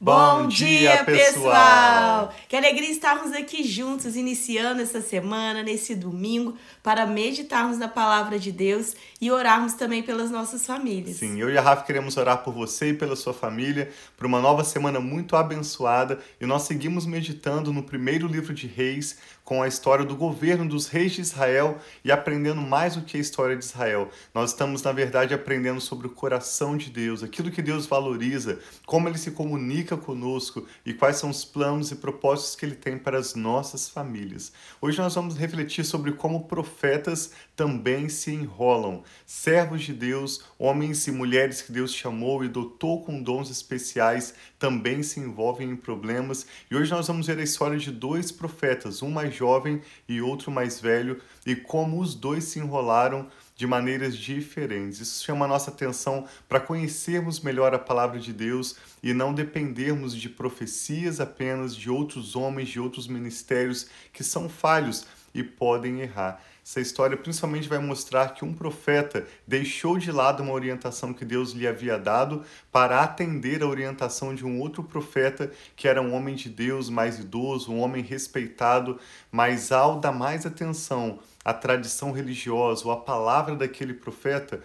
Bom dia, pessoal! Que alegria estarmos aqui juntos, iniciando essa semana, nesse domingo, para meditarmos na palavra de Deus e orarmos também pelas nossas famílias. Sim, eu e a Rafa queremos orar por você e pela sua família, por uma nova semana muito abençoada. E nós seguimos meditando no primeiro livro de Reis, com a história do governo dos reis de Israel e aprendendo mais do que a história de Israel. Nós estamos, na verdade, aprendendo sobre o coração de Deus, aquilo que Deus valoriza, como ele se comunica conosco e quais são os planos e propósitos que ele tem para as nossas famílias. Hoje nós vamos refletir sobre como profetas também se enrolam. Servos de Deus, homens e mulheres que Deus chamou e dotou com dons especiais, também se envolvem em problemas. E hoje nós vamos ver a história de dois profetas, um mais jovem e outro mais velho, e como os dois se enrolaram de maneiras diferentes. Isso chama a nossa atenção para conhecermos melhor a palavra de Deus e não dependermos de profecias apenas de outros homens, de outros ministérios que são falhos e podem errar. Essa história principalmente vai mostrar que um profeta deixou de lado uma orientação que Deus lhe havia dado para atender a orientação de um outro profeta que era um homem de Deus mais idoso, um homem respeitado, mas ao dar mais atenção à tradição religiosa ou à palavra daquele profeta,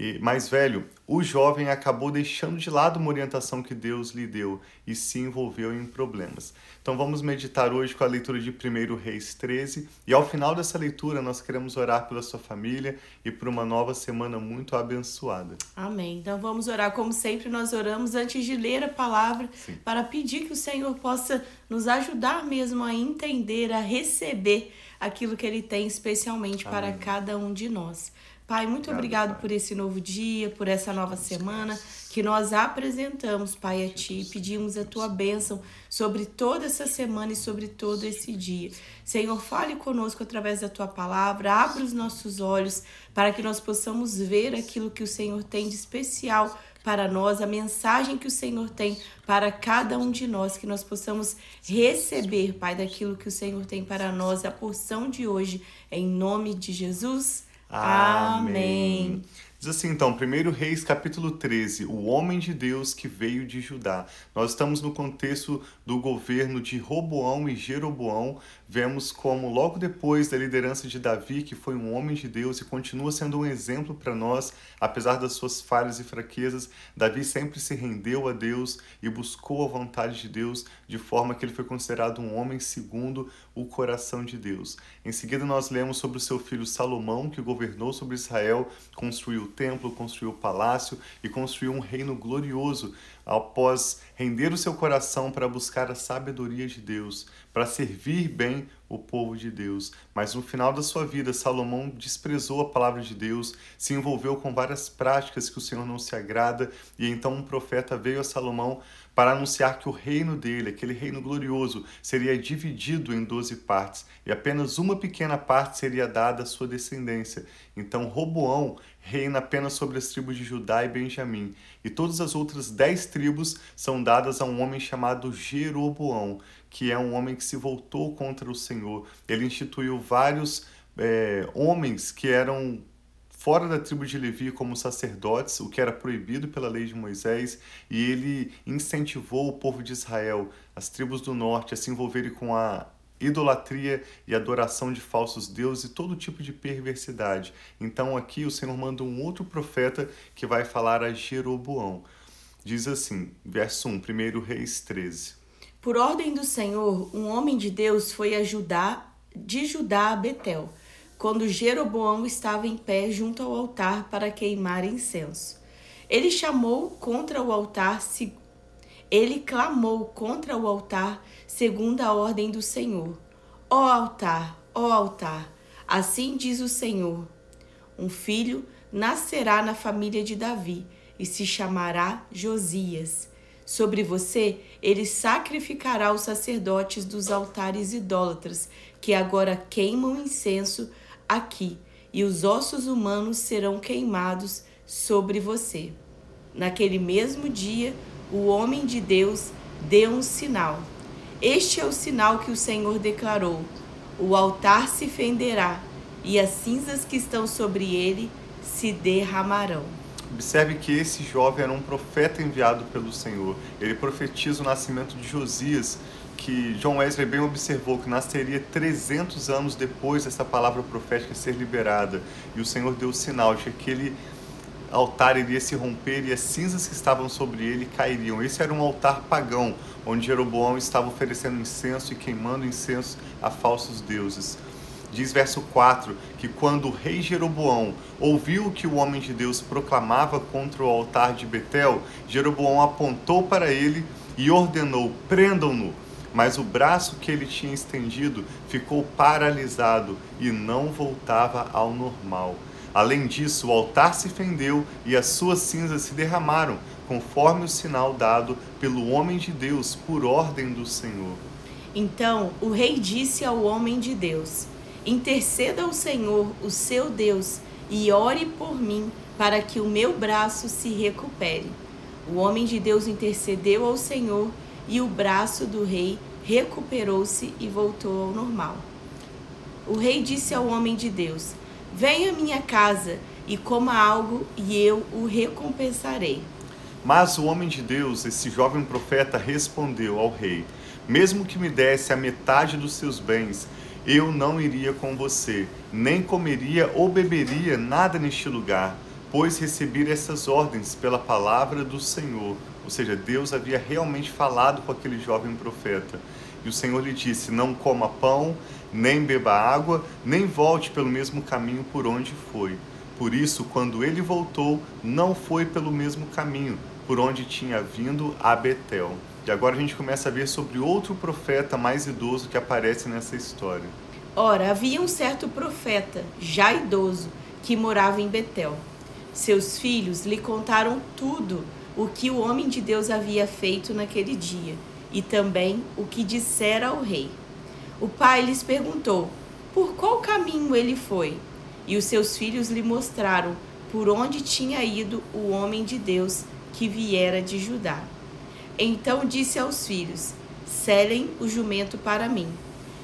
e mais velho, o jovem acabou deixando de lado uma orientação que Deus lhe deu e se envolveu em problemas. Então vamos meditar hoje com a leitura de 1 Reis 13 e ao final dessa leitura nós queremos orar pela sua família e por uma nova semana muito abençoada. Amém. Então vamos orar como sempre nós oramos antes de ler a palavra Sim. para pedir que o Senhor possa nos ajudar mesmo a entender, a receber aquilo que ele tem especialmente Amém. para cada um de nós. Pai, muito obrigado, obrigado por esse novo dia, por essa nova semana que nós apresentamos, Pai, a Ti. Pedimos a Tua bênção sobre toda essa semana e sobre todo esse dia. Senhor, fale conosco através da Tua palavra, abra os nossos olhos para que nós possamos ver aquilo que o Senhor tem de especial para nós, a mensagem que o Senhor tem para cada um de nós, que nós possamos receber, Pai, daquilo que o Senhor tem para nós, a porção de hoje, em nome de Jesus. Amém. Diz assim então, 1 Reis capítulo 13, o homem de Deus que veio de Judá. Nós estamos no contexto do governo de Roboão e Jeroboão. Vemos como logo depois da liderança de Davi, que foi um homem de Deus e continua sendo um exemplo para nós, apesar das suas falhas e fraquezas, Davi sempre se rendeu a Deus e buscou a vontade de Deus, de forma que ele foi considerado um homem segundo o coração de Deus. Em seguida nós lemos sobre o seu filho Salomão, que governou sobre Israel, construiu o templo, construiu o palácio e construiu um reino glorioso após render o seu coração para buscar a sabedoria de Deus, para servir bem o povo de Deus. Mas no final da sua vida, Salomão desprezou a palavra de Deus, se envolveu com várias práticas que o Senhor não se agrada, e então um profeta veio a Salomão para anunciar que o reino dele, aquele reino glorioso, seria dividido em doze partes, e apenas uma pequena parte seria dada à sua descendência. Então Roboão reina apenas sobre as tribos de Judá e Benjamim, e todas as outras dez tribos são dadas a um homem chamado Jeroboão, que é um homem que se voltou contra o Senhor. Ele instituiu vários é, homens que eram fora da tribo de Levi como sacerdotes, o que era proibido pela lei de Moisés, e ele incentivou o povo de Israel, as tribos do norte, a se envolverem com a idolatria e adoração de falsos deuses e todo tipo de perversidade. Então aqui o Senhor manda um outro profeta que vai falar a Jeroboão. Diz assim, verso 1, 1 Reis 13. Por ordem do Senhor, um homem de Deus foi a Judá, de Judá a Betel, quando Jeroboão estava em pé junto ao altar para queimar incenso. Ele chamou contra o altar, ele clamou contra o altar, segundo a ordem do Senhor. Ó altar, ó altar, assim diz o Senhor: um filho nascerá na família de Davi e se chamará Josias. Sobre você ele sacrificará os sacerdotes dos altares idólatras, que agora queimam incenso aqui, e os ossos humanos serão queimados sobre você. Naquele mesmo dia, o homem de Deus deu um sinal. Este é o sinal que o Senhor declarou: o altar se fenderá, e as cinzas que estão sobre ele se derramarão. Observe que esse jovem era um profeta enviado pelo Senhor. Ele profetiza o nascimento de Josias, que John Wesley bem observou que nasceria 300 anos depois dessa palavra profética ser liberada. E o Senhor deu o sinal de que aquele altar iria se romper e as cinzas que estavam sobre ele cairiam. Esse era um altar pagão, onde Jeroboão estava oferecendo incenso e queimando incenso a falsos deuses. Diz verso 4 que quando o rei Jeroboão ouviu o que o homem de Deus proclamava contra o altar de Betel, Jeroboão apontou para ele e ordenou: prendam-no. Mas o braço que ele tinha estendido ficou paralisado e não voltava ao normal. Além disso, o altar se fendeu e as suas cinzas se derramaram, conforme o sinal dado pelo homem de Deus por ordem do Senhor. Então o rei disse ao homem de Deus: Interceda ao Senhor, o seu Deus, e ore por mim, para que o meu braço se recupere. O homem de Deus intercedeu ao Senhor, e o braço do rei recuperou-se e voltou ao normal. O rei disse ao homem de Deus: Venha à minha casa e coma algo, e eu o recompensarei. Mas o homem de Deus, esse jovem profeta, respondeu ao rei: Mesmo que me desse a metade dos seus bens, eu não iria com você, nem comeria ou beberia nada neste lugar, pois recebi essas ordens pela palavra do Senhor. Ou seja, Deus havia realmente falado com aquele jovem profeta. E o Senhor lhe disse: Não coma pão, nem beba água, nem volte pelo mesmo caminho por onde foi. Por isso, quando ele voltou, não foi pelo mesmo caminho por onde tinha vindo a Betel. E agora a gente começa a ver sobre outro profeta mais idoso que aparece nessa história. Ora, havia um certo profeta, já idoso, que morava em Betel. Seus filhos lhe contaram tudo o que o homem de Deus havia feito naquele dia e também o que dissera ao rei. O pai lhes perguntou por qual caminho ele foi, e os seus filhos lhe mostraram por onde tinha ido o homem de Deus que viera de Judá. Então disse aos filhos: Selem o jumento para mim.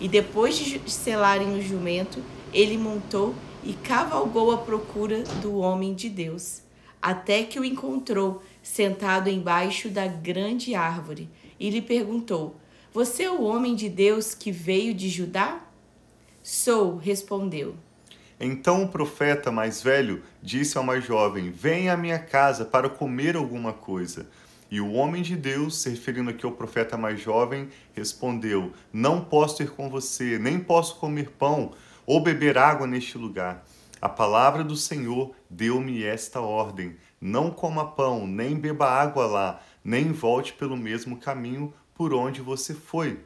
E depois de selarem o jumento, ele montou e cavalgou à procura do homem de Deus, até que o encontrou sentado embaixo da grande árvore, e lhe perguntou: Você é o homem de Deus que veio de Judá? Sou, respondeu. Então o profeta mais velho disse ao mais jovem: Venha à minha casa para comer alguma coisa. E o homem de Deus, se referindo aqui ao profeta mais jovem, respondeu: Não posso ir com você, nem posso comer pão ou beber água neste lugar. A palavra do Senhor deu-me esta ordem: Não coma pão, nem beba água lá, nem volte pelo mesmo caminho por onde você foi.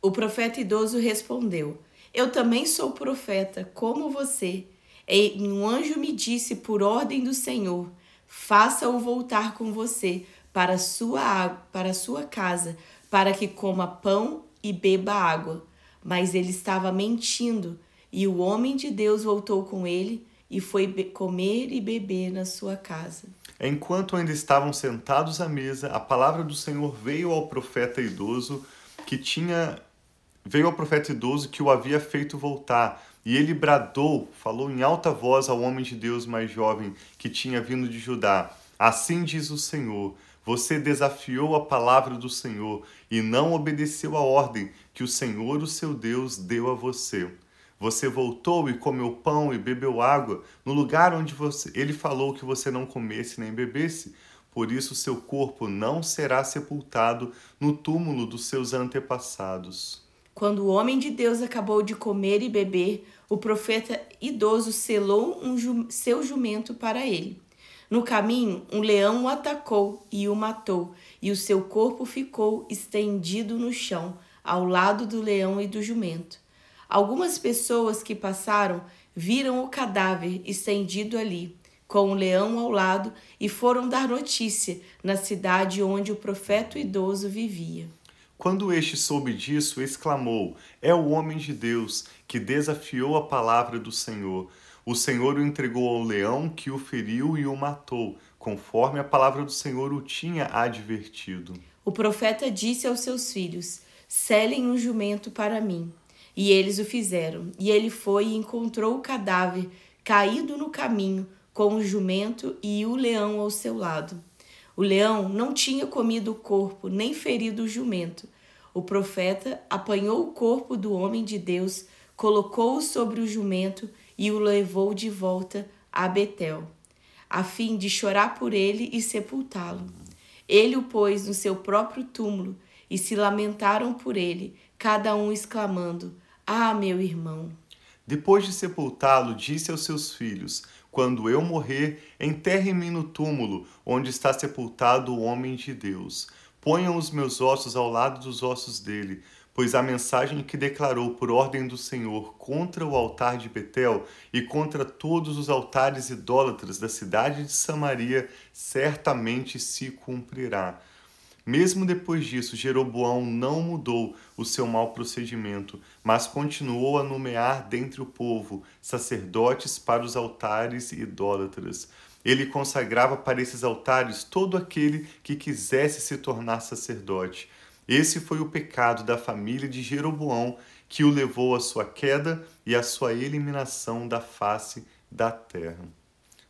O profeta idoso respondeu: Eu também sou profeta, como você. E um anjo me disse por ordem do Senhor: faça-o voltar com você para sua para sua casa, para que coma pão e beba água. Mas ele estava mentindo, e o homem de Deus voltou com ele e foi comer e beber na sua casa. Enquanto ainda estavam sentados à mesa, a palavra do Senhor veio ao profeta idoso que tinha veio ao profeta idoso que o havia feito voltar. E ele bradou, falou em alta voz ao homem de Deus mais jovem que tinha vindo de Judá: Assim diz o Senhor: Você desafiou a palavra do Senhor e não obedeceu a ordem que o Senhor, o seu Deus, deu a você. Você voltou e comeu pão e bebeu água no lugar onde você, ele falou que você não comesse nem bebesse. Por isso, seu corpo não será sepultado no túmulo dos seus antepassados. Quando o homem de Deus acabou de comer e beber, o profeta idoso selou um ju seu jumento para ele. No caminho, um leão o atacou e o matou, e o seu corpo ficou estendido no chão, ao lado do leão e do jumento. Algumas pessoas que passaram viram o cadáver estendido ali, com o leão ao lado, e foram dar notícia na cidade onde o profeta idoso vivia. Quando este soube disso, exclamou: É o homem de Deus que desafiou a palavra do Senhor. O Senhor o entregou ao leão que o feriu e o matou, conforme a palavra do Senhor o tinha advertido. O profeta disse aos seus filhos: Selem um jumento para mim. E eles o fizeram. E ele foi e encontrou o cadáver caído no caminho, com o jumento e o leão ao seu lado. O leão não tinha comido o corpo, nem ferido o jumento. O profeta apanhou o corpo do homem de Deus, colocou-o sobre o jumento e o levou de volta a Betel, a fim de chorar por ele e sepultá-lo. Ele o pôs no seu próprio túmulo e se lamentaram por ele, cada um exclamando: Ah, meu irmão! Depois de sepultá-lo, disse aos seus filhos: Quando eu morrer, enterrem-me no túmulo onde está sepultado o homem de Deus. Ponham os meus ossos ao lado dos ossos dele, pois a mensagem que declarou por ordem do Senhor contra o altar de Betel e contra todos os altares idólatras da cidade de Samaria certamente se cumprirá. Mesmo depois disso, Jeroboão não mudou o seu mau procedimento, mas continuou a nomear dentre o povo sacerdotes para os altares idólatras. Ele consagrava para esses altares todo aquele que quisesse se tornar sacerdote. Esse foi o pecado da família de Jeroboão que o levou à sua queda e à sua eliminação da face da terra.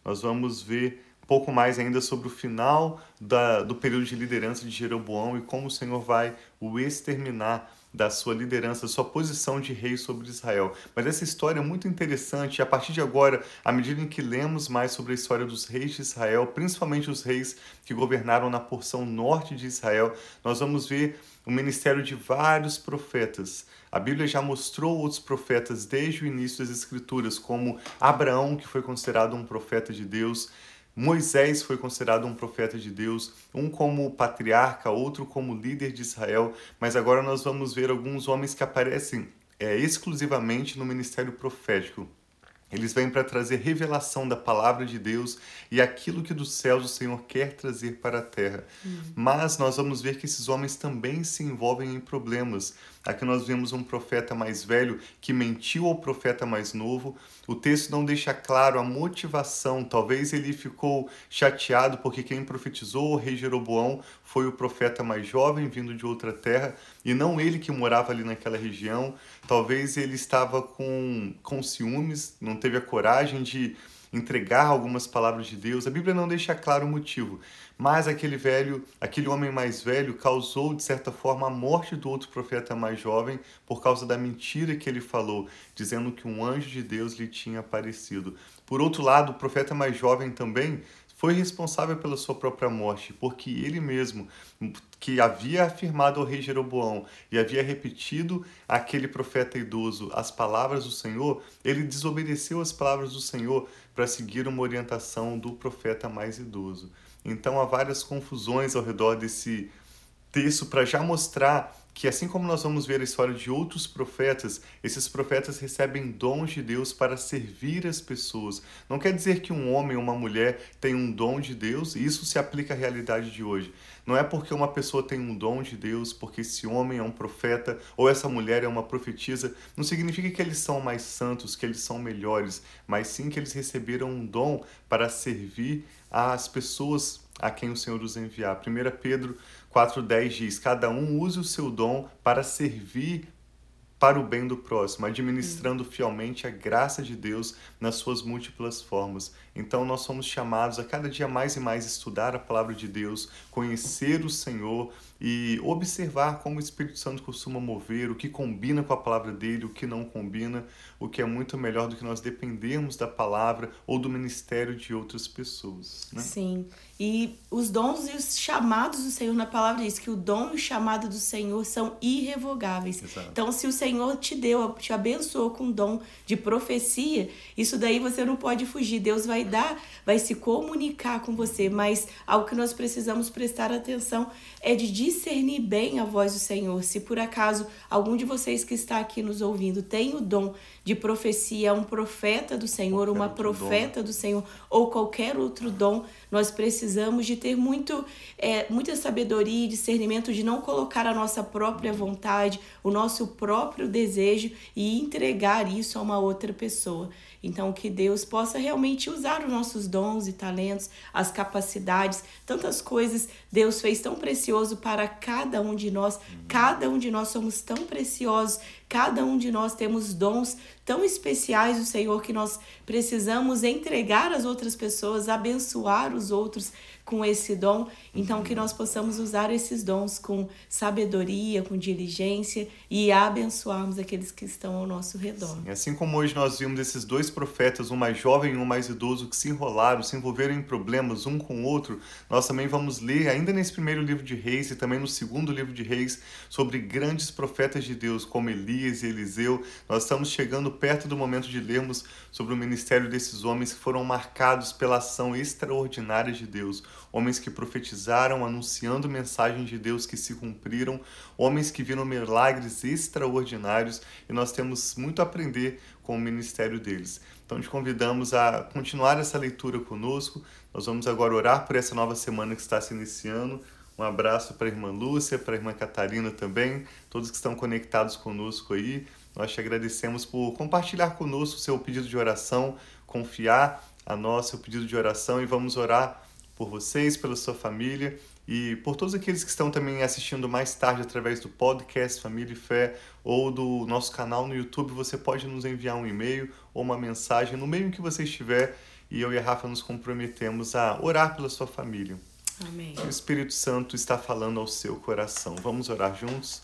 Nós vamos ver pouco mais ainda sobre o final da, do período de liderança de Jeroboão e como o Senhor vai o exterminar da sua liderança, da sua posição de rei sobre Israel. Mas essa história é muito interessante e a partir de agora, à medida em que lemos mais sobre a história dos reis de Israel, principalmente os reis que governaram na porção norte de Israel, nós vamos ver o ministério de vários profetas. A Bíblia já mostrou outros profetas desde o início das Escrituras, como Abraão, que foi considerado um profeta de Deus, Moisés foi considerado um profeta de Deus, um como patriarca, outro como líder de Israel, mas agora nós vamos ver alguns homens que aparecem é, exclusivamente no ministério profético. Eles vêm para trazer revelação da palavra de Deus e aquilo que dos céus o Senhor quer trazer para a terra. Uhum. Mas nós vamos ver que esses homens também se envolvem em problemas. Aqui nós vemos um profeta mais velho que mentiu ao profeta mais novo. O texto não deixa claro a motivação. Talvez ele ficou chateado porque quem profetizou o rei Jeroboão foi o profeta mais jovem vindo de outra terra e não ele que morava ali naquela região. Talvez ele estava com, com ciúmes, não teve a coragem de entregar algumas palavras de Deus. A Bíblia não deixa claro o motivo, mas aquele velho, aquele homem mais velho causou de certa forma a morte do outro profeta mais jovem por causa da mentira que ele falou, dizendo que um anjo de Deus lhe tinha aparecido. Por outro lado, o profeta mais jovem também foi responsável pela sua própria morte, porque ele mesmo, que havia afirmado ao rei Jeroboão e havia repetido àquele profeta idoso as palavras do Senhor, ele desobedeceu as palavras do Senhor para seguir uma orientação do profeta mais idoso. Então há várias confusões ao redor desse texto para já mostrar que assim como nós vamos ver a história de outros profetas, esses profetas recebem dons de Deus para servir as pessoas. Não quer dizer que um homem ou uma mulher tem um dom de Deus e isso se aplica à realidade de hoje. Não é porque uma pessoa tem um dom de Deus, porque esse homem é um profeta ou essa mulher é uma profetisa, não significa que eles são mais santos, que eles são melhores, mas sim que eles receberam um dom para servir às pessoas a quem o Senhor os enviar. 1 Pedro 4,10 diz: Cada um use o seu dom para servir para o bem do próximo, administrando fielmente a graça de Deus nas suas múltiplas formas. Então nós somos chamados a cada dia mais e mais estudar a palavra de Deus, conhecer o Senhor e observar como o Espírito Santo costuma mover, o que combina com a palavra dele, o que não combina, o que é muito melhor do que nós dependermos da palavra ou do ministério de outras pessoas. Né? Sim. E os dons e os chamados do Senhor na palavra diz que o dom e o chamado do Senhor são irrevogáveis. Exato. Então, se o Senhor te deu, te abençoou com o dom de profecia, isso daí você não pode fugir. Deus vai dar, vai se comunicar com você, mas algo que nós precisamos prestar atenção é de discernir bem a voz do Senhor. Se por acaso algum de vocês que está aqui nos ouvindo tem o dom de profecia, um profeta do Senhor, qualquer uma profeta dom. do Senhor ou qualquer outro dom, nós precisamos de ter muito, é, muita sabedoria e discernimento de não colocar a nossa própria vontade, o nosso próprio desejo e entregar isso a uma outra pessoa. Então, que Deus possa realmente usar os nossos dons e talentos, as capacidades, tantas coisas Deus fez tão precioso para cada um de nós. Cada um de nós somos tão preciosos Cada um de nós temos dons tão especiais do Senhor que nós precisamos entregar às outras pessoas, abençoar os outros com esse dom. Então, que nós possamos usar esses dons com sabedoria, com diligência e abençoarmos aqueles que estão ao nosso redor. Sim, assim como hoje nós vimos esses dois profetas, um mais jovem e um mais idoso, que se enrolaram, se envolveram em problemas um com o outro, nós também vamos ler, ainda nesse primeiro livro de Reis e também no segundo livro de Reis, sobre grandes profetas de Deus, como Elias e Eliseu. Nós estamos chegando perto do momento de lermos sobre o ministério desses homens que foram marcados pela ação extraordinária de Deus. Homens que profetizaram, anunciando mensagens de Deus que se cumpriram, homens que viram milagres extraordinários e nós temos muito a aprender com o ministério deles. Então, te convidamos a continuar essa leitura conosco. Nós vamos agora orar por essa nova semana que está se iniciando. Um abraço para a irmã Lúcia, para a irmã Catarina também, todos que estão conectados conosco aí. Nós te agradecemos por compartilhar conosco o seu pedido de oração, confiar a nós seu pedido de oração e vamos orar por vocês, pela sua família e por todos aqueles que estão também assistindo mais tarde através do podcast Família e Fé ou do nosso canal no YouTube. Você pode nos enviar um e-mail ou uma mensagem no meio em que você estiver e eu e a Rafa nos comprometemos a orar pela sua família. Amém. O Espírito Santo está falando ao seu coração. Vamos orar juntos?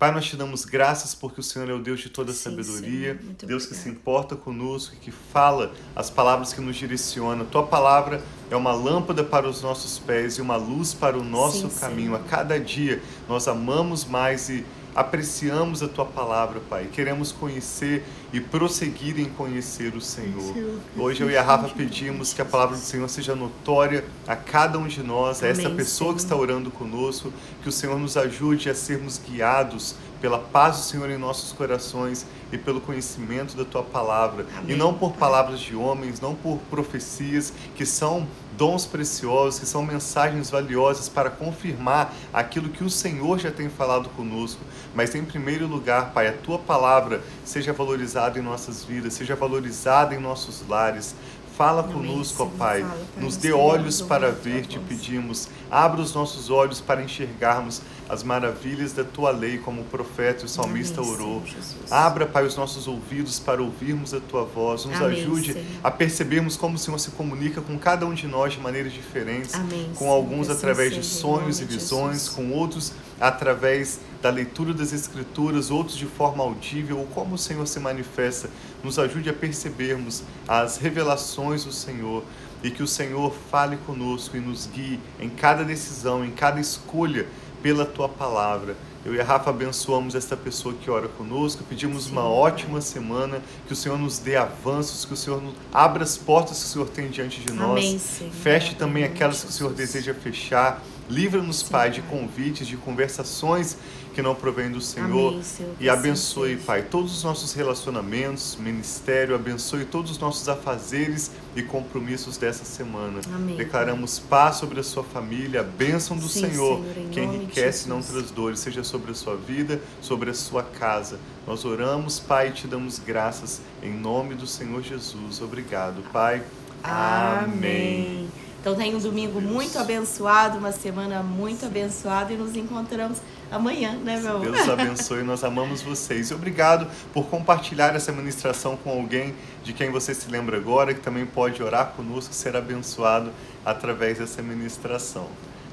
Pai, nós te damos graças porque o Senhor é o Deus de toda Sim, sabedoria, Deus que se importa conosco e que fala as palavras que nos direciona. Tua palavra é uma lâmpada para os nossos pés e uma luz para o nosso Sim, caminho. Senhor. A cada dia nós amamos mais e apreciamos a tua palavra, Pai. Queremos conhecer e prosseguir em conhecer o Senhor. Hoje eu e a Rafa pedimos que a palavra do Senhor seja notória a cada um de nós, a essa pessoa que está orando conosco, que o Senhor nos ajude a sermos guiados pela paz do Senhor em nossos corações e pelo conhecimento da tua palavra. Amém. E não por palavras de homens, não por profecias que são dons preciosos, que são mensagens valiosas para confirmar aquilo que o Senhor já tem falado conosco. Mas em primeiro lugar, Pai, a tua palavra seja valorizada em nossas vidas, seja valorizada em nossos lares. Fala conosco, ó Pai. Nos dê olhos para ver, te pedimos. Abra os nossos olhos para enxergarmos as maravilhas da tua lei, como o profeta e o salmista Amém, orou. Abra, Pai, os nossos ouvidos para ouvirmos a tua voz. Nos Amém, ajude Senhor. a percebermos como o Senhor se comunica com cada um de nós de maneiras diferentes. Amém, com alguns assim através de sonhos e visões, com outros através da leitura das Escrituras, outros de forma audível, ou como o Senhor se manifesta. Nos ajude a percebermos as revelações do Senhor e que o Senhor fale conosco e nos guie em cada decisão, em cada escolha pela tua palavra. Eu e a Rafa abençoamos esta pessoa que ora conosco, pedimos Sim, uma ótima semana, que o Senhor nos dê avanços, que o Senhor abra as portas que o Senhor tem diante de nós, Amém, feche também aquelas que o Senhor deseja fechar, livra-nos, Pai, de convites, de conversações que não provém do Senhor. Amém, Senhor e abençoe, Pai, todos os nossos relacionamentos, ministério, abençoe todos os nossos afazeres e compromissos dessa semana. Amém, Declaramos paz sobre a sua família, a bênção do Sim, Senhor, Senhor que enriquece e não traz dores, seja sobre a sua vida, sobre a sua casa. Nós oramos, Pai, e te damos graças em nome do Senhor Jesus. Obrigado, Pai. Amém. Amém. Então tenha um domingo muito abençoado, uma semana muito abençoada e nos encontramos amanhã, né, meu? Deus abençoe, nós amamos vocês. E obrigado por compartilhar essa ministração com alguém de quem você se lembra agora, que também pode orar conosco e ser abençoado através dessa ministração.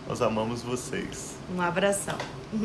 Nós amamos vocês. Um abração.